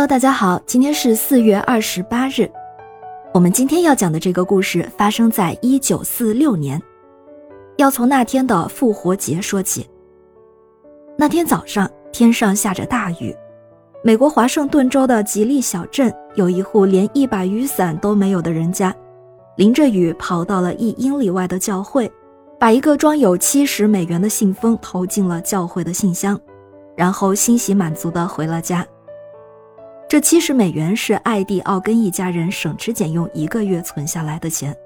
Hello，大家好，今天是四月二十八日。我们今天要讲的这个故事发生在一九四六年，要从那天的复活节说起。那天早上，天上下着大雨，美国华盛顿州的吉利小镇有一户连一把雨伞都没有的人家，淋着雨跑到了一英里外的教会，把一个装有七十美元的信封投进了教会的信箱，然后欣喜满足地回了家。这七十美元是艾蒂·奥根一家人省吃俭用一个月存下来的钱。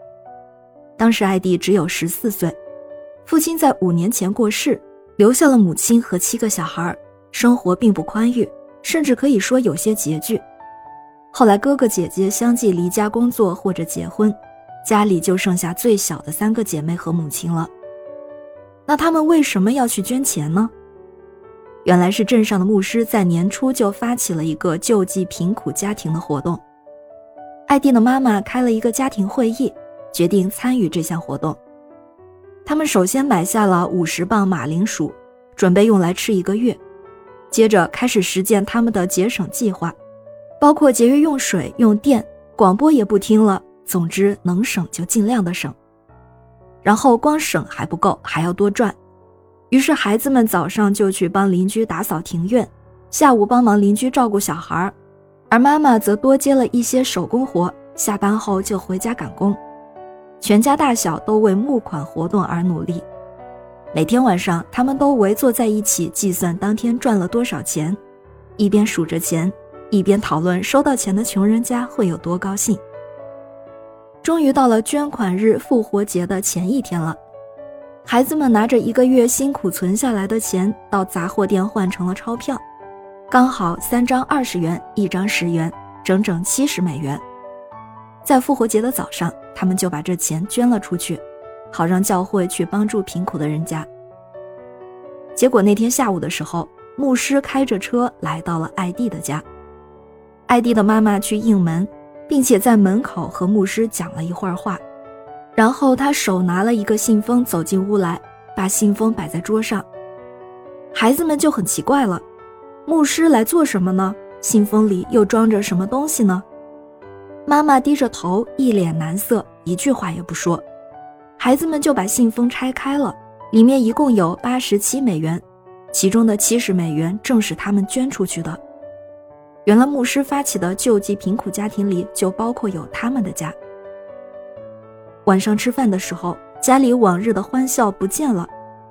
当时艾蒂只有十四岁，父亲在五年前过世，留下了母亲和七个小孩，生活并不宽裕，甚至可以说有些拮据。后来哥哥姐姐相继离家工作或者结婚，家里就剩下最小的三个姐妹和母亲了。那他们为什么要去捐钱呢？原来是镇上的牧师在年初就发起了一个救济贫苦家庭的活动。艾蒂的妈妈开了一个家庭会议，决定参与这项活动。他们首先买下了五十磅马铃薯，准备用来吃一个月。接着开始实践他们的节省计划，包括节约用水、用电，广播也不听了。总之，能省就尽量的省。然后光省还不够，还要多赚。于是，孩子们早上就去帮邻居打扫庭院，下午帮忙邻居照顾小孩，而妈妈则多接了一些手工活，下班后就回家赶工。全家大小都为募款活动而努力。每天晚上，他们都围坐在一起计算当天赚了多少钱，一边数着钱，一边讨论收到钱的穷人家会有多高兴。终于到了捐款日复活节的前一天了。孩子们拿着一个月辛苦存下来的钱到杂货店换成了钞票，刚好三张二十元，一张十元，整整七十美元。在复活节的早上，他们就把这钱捐了出去，好让教会去帮助贫苦的人家。结果那天下午的时候，牧师开着车来到了艾蒂的家，艾蒂的妈妈去应门，并且在门口和牧师讲了一会儿话。然后他手拿了一个信封走进屋来，把信封摆在桌上。孩子们就很奇怪了：牧师来做什么呢？信封里又装着什么东西呢？妈妈低着头，一脸难色，一句话也不说。孩子们就把信封拆开了，里面一共有八十七美元，其中的七十美元正是他们捐出去的。原来牧师发起的救济贫苦家庭里就包括有他们的家。晚上吃饭的时候，家里往日的欢笑不见了，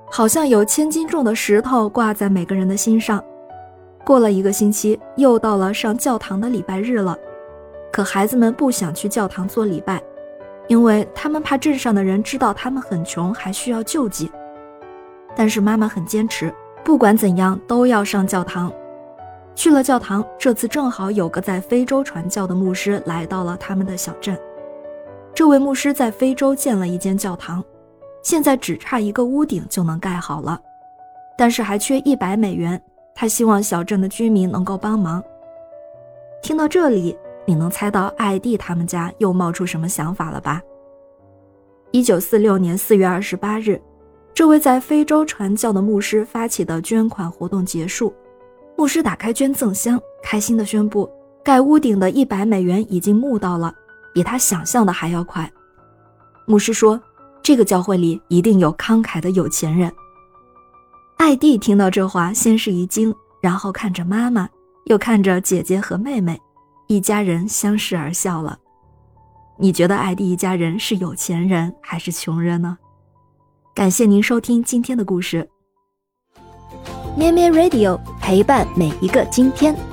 好像有千斤重的石头挂在每个人的心上。过了一个星期，又到了上教堂的礼拜日了，可孩子们不想去教堂做礼拜，因为他们怕镇上的人知道他们很穷，还需要救济。但是妈妈很坚持，不管怎样都要上教堂。去了教堂，这次正好有个在非洲传教的牧师来到了他们的小镇。这位牧师在非洲建了一间教堂，现在只差一个屋顶就能盖好了，但是还缺一百美元。他希望小镇的居民能够帮忙。听到这里，你能猜到艾蒂他们家又冒出什么想法了吧？一九四六年四月二十八日，这位在非洲传教的牧师发起的捐款活动结束，牧师打开捐赠箱，开心地宣布，盖屋顶的一百美元已经募到了。比他想象的还要快。牧师说：“这个教会里一定有慷慨的有钱人。”艾蒂听到这话，先是一惊，然后看着妈妈，又看着姐姐和妹妹，一家人相视而笑了。你觉得艾蒂一家人是有钱人还是穷人呢？感谢您收听今天的故事。咩咩 Radio 陪伴每一个今天。